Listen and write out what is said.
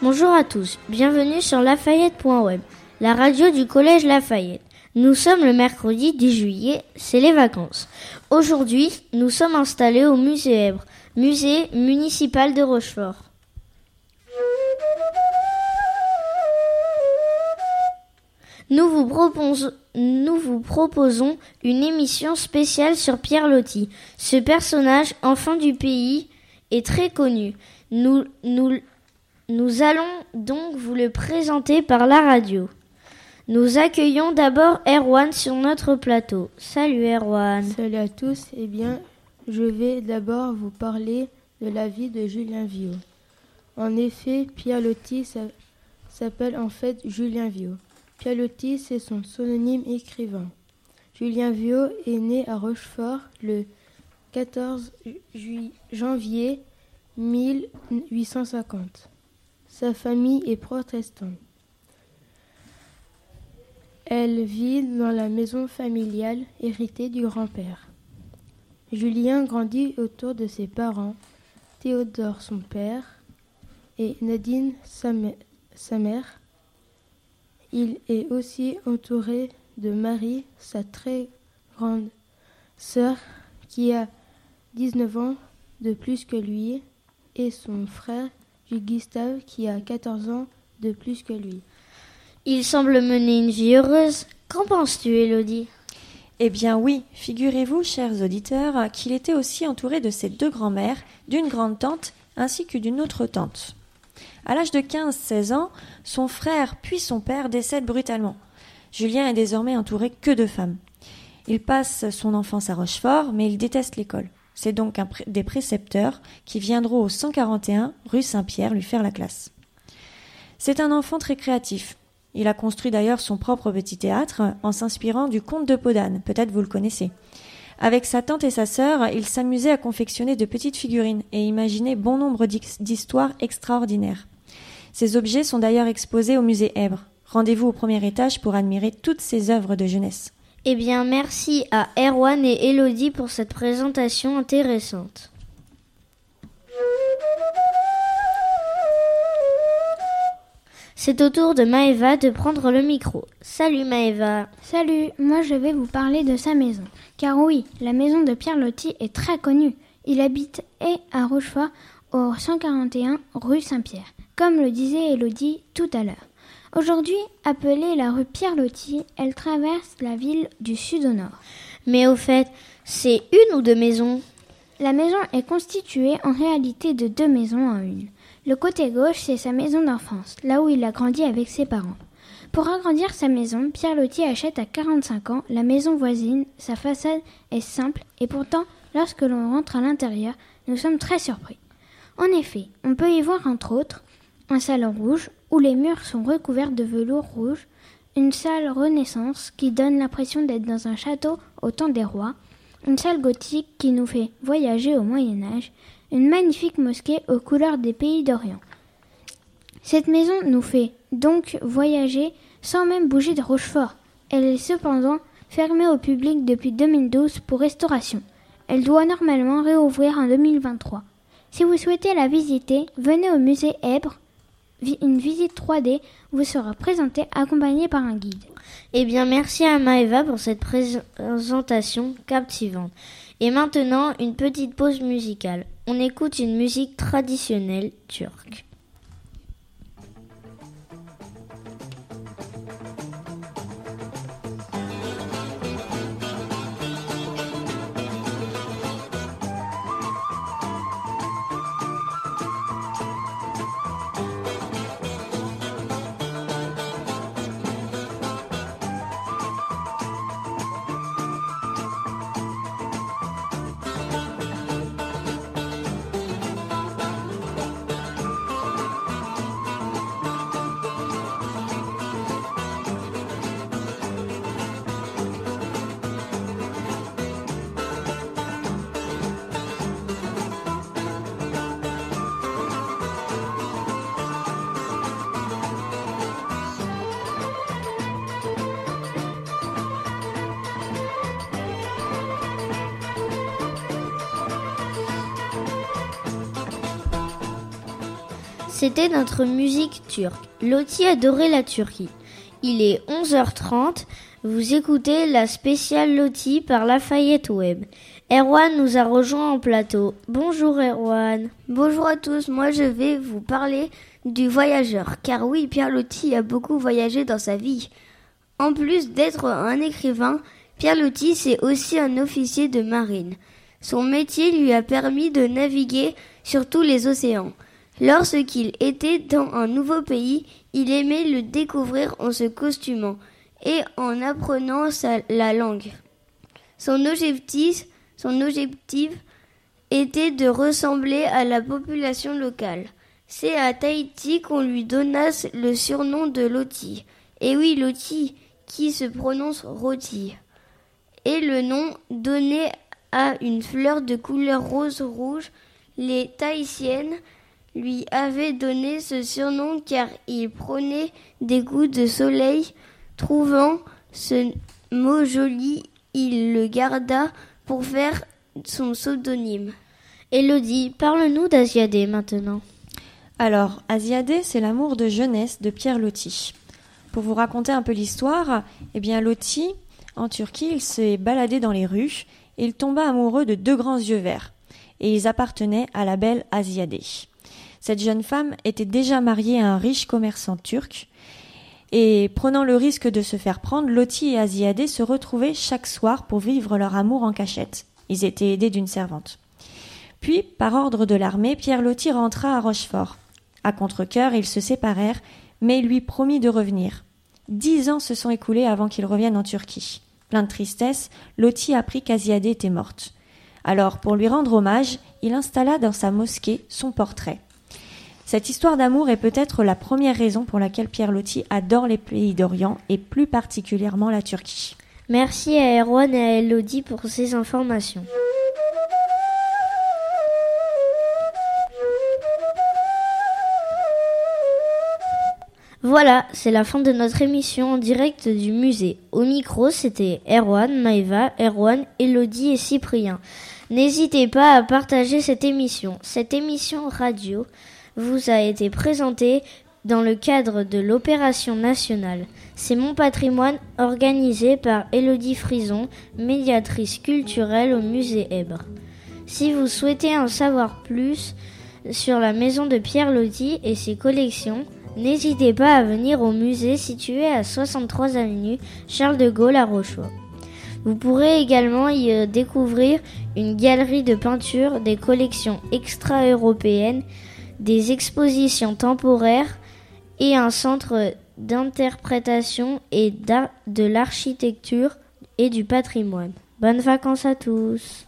Bonjour à tous, bienvenue sur lafayette.web, la radio du collège Lafayette. Nous sommes le mercredi 10 juillet, c'est les vacances. Aujourd'hui, nous sommes installés au musée Èbre, musée municipal de Rochefort. Nous vous, proposons, une émission spéciale sur Pierre Loti. Ce personnage, enfant du pays, est très connu. Nous, nous allons donc vous le présenter par la radio. Nous accueillons d'abord Erwan sur notre plateau. Salut Erwan. Salut à tous. Eh bien, je vais d'abord vous parler de la vie de Julien Viau. En effet, Pierre Loti s'appelle en fait Julien Viau. Pierre Loti, c'est son synonyme écrivain. Julien Viau est né à Rochefort le 14 janvier 1850. Sa famille est protestante. Elle vit dans la maison familiale héritée du grand-père. Julien grandit autour de ses parents, Théodore son père et Nadine sa, mère. Il est aussi entouré de Marie, sa très grande sœur, qui a 19 ans de plus que lui, et son frère Gustave qui a 14 ans de plus que lui. Il semble mener une vie heureuse. Qu'en penses-tu, Élodie? Eh bien oui, figurez-vous, chers auditeurs, qu'il était aussi entouré de ses deux grands-mères, d'une grande tante ainsi que d'une autre tante. À l'âge de 15-16 ans, son frère puis son père décèdent brutalement. Julien est désormais entouré que de femmes. Il passe son enfance à Rochefort, mais il déteste l'école. C'est donc un des précepteurs qui viendront au 141 rue Saint-Pierre lui faire la classe. C'est un enfant très créatif. Il a construit d'ailleurs son propre petit théâtre en s'inspirant du conte de Podane, peut-être vous le connaissez. Avec sa tante et sa sœur, il s'amusait à confectionner de petites figurines et imaginer bon nombre d'histoires extraordinaires. Ces objets sont d'ailleurs exposés au musée Èbre. Rendez-vous au premier étage pour admirer toutes ces œuvres de jeunesse. Eh bien, merci à Erwan et Elodie pour cette présentation intéressante. C'est au tour de Maëva de prendre le micro. Salut Maëva. Salut, moi je vais vous parler de sa maison. Car oui, la maison de Pierre Loti est très connue. Il habite et à Rochefort au 141 rue Saint-Pierre, comme le disait Elodie tout à l'heure. Aujourd'hui appelée la rue Pierre-Loti, elle traverse la ville du sud au nord. Mais au fait, c'est une ou deux maisons? La maison est constituée en réalité de deux maisons en une. Le côté gauche, c'est sa maison d'enfance, là où il a grandi avec ses parents. Pour agrandir sa maison, Pierre Loti achète à 45 ans la maison voisine. Sa façade est simple et pourtant, lorsque l'on rentre à l'intérieur, nous sommes très surpris. En effet, on peut y voir entre autres un salon rouge où les murs sont recouverts de velours rouge, une salle Renaissance qui donne l'impression d'être dans un château au temps des rois, une salle gothique qui nous fait voyager au Moyen Âge, une magnifique mosquée aux couleurs des pays d'Orient. Cette maison nous fait donc voyager sans même bouger de Rochefort. Elle est cependant fermée au public depuis 2012 pour restauration. Elle doit normalement réouvrir en 2023. Si vous souhaitez la visiter, venez au musée Èbre une visite 3D vous sera présentée accompagnée par un guide. Eh bien, merci à Maëva pour cette présentation captivante. Et maintenant, une petite pause musicale. On écoute une musique traditionnelle turque. C'était notre musique turque. Loti adorait la Turquie. Il est 11h30. Vous écoutez la spéciale Loti par Lafayette Web. Erwan nous a rejoint en plateau. Bonjour Erwan. Bonjour à tous. Moi je vais vous parler du voyageur. Car oui, Pierre Loti a beaucoup voyagé dans sa vie. En plus d'être un écrivain, Pierre Loti c'est aussi un officier de marine. Son métier lui a permis de naviguer sur tous les océans. Lorsqu'il était dans un nouveau pays, il aimait le découvrir en se costumant et en apprenant sa, la langue. Son objectif, était de ressembler à la population locale. C'est à Tahiti qu'on lui donna le surnom de Loti. Et oui, Loti, qui se prononce rôti. Et le nom donné à une fleur de couleur rose-rouge, les Tahitiennes lui avaient donné ce surnom car il prenait des coups de soleil. Trouvant ce mot joli, il le garda pour faire son pseudonyme. Elodie, parle-nous d'Asiadé maintenant. Alors, Asiadé, c'est l'amour de jeunesse de Pierre Loti. Pour vous raconter un peu l'histoire, eh bien Loti, en Turquie, il s'est baladé dans les rues et il tomba amoureux de deux grands yeux verts. Et ils appartenaient à la belle Asiadé. Cette jeune femme était déjà mariée à un riche commerçant turc, et prenant le risque de se faire prendre, Loti et Asiadé se retrouvaient chaque soir pour vivre leur amour en cachette. Ils étaient aidés d'une servante. Puis, par ordre de l'armée, Pierre Loti rentra à Rochefort. À contre-cœur, ils se séparèrent, mais il lui promit de revenir. Dix ans se sont écoulés avant qu'il revienne en Turquie. Plein de tristesse, Loti apprit qu'Asiadé était morte. Alors, pour lui rendre hommage, il installa dans sa mosquée son portrait. Cette histoire d'amour est peut-être la première raison pour laquelle Pierre Loti adore les pays d'Orient et plus particulièrement la Turquie. Merci à Erwan et à Elodie pour ces informations. Voilà, c'est la fin de notre émission en direct du musée. Au micro, c'était Erwan, Maeva, Erwan, Elodie et Cyprien. N'hésitez pas à partager cette émission. Cette émission radio vous a été présentée dans le cadre de l'opération nationale. C'est mon patrimoine organisé par Elodie Frison, médiatrice culturelle au musée Ebre. Si vous souhaitez en savoir plus sur la maison de Pierre Loti et ses collections, N'hésitez pas à venir au musée situé à 63 avenue Charles de Gaulle à Rochefort. Vous pourrez également y euh, découvrir une galerie de peinture, des collections extra-européennes, des expositions temporaires et un centre d'interprétation et de l'architecture et du patrimoine. Bonnes vacances à tous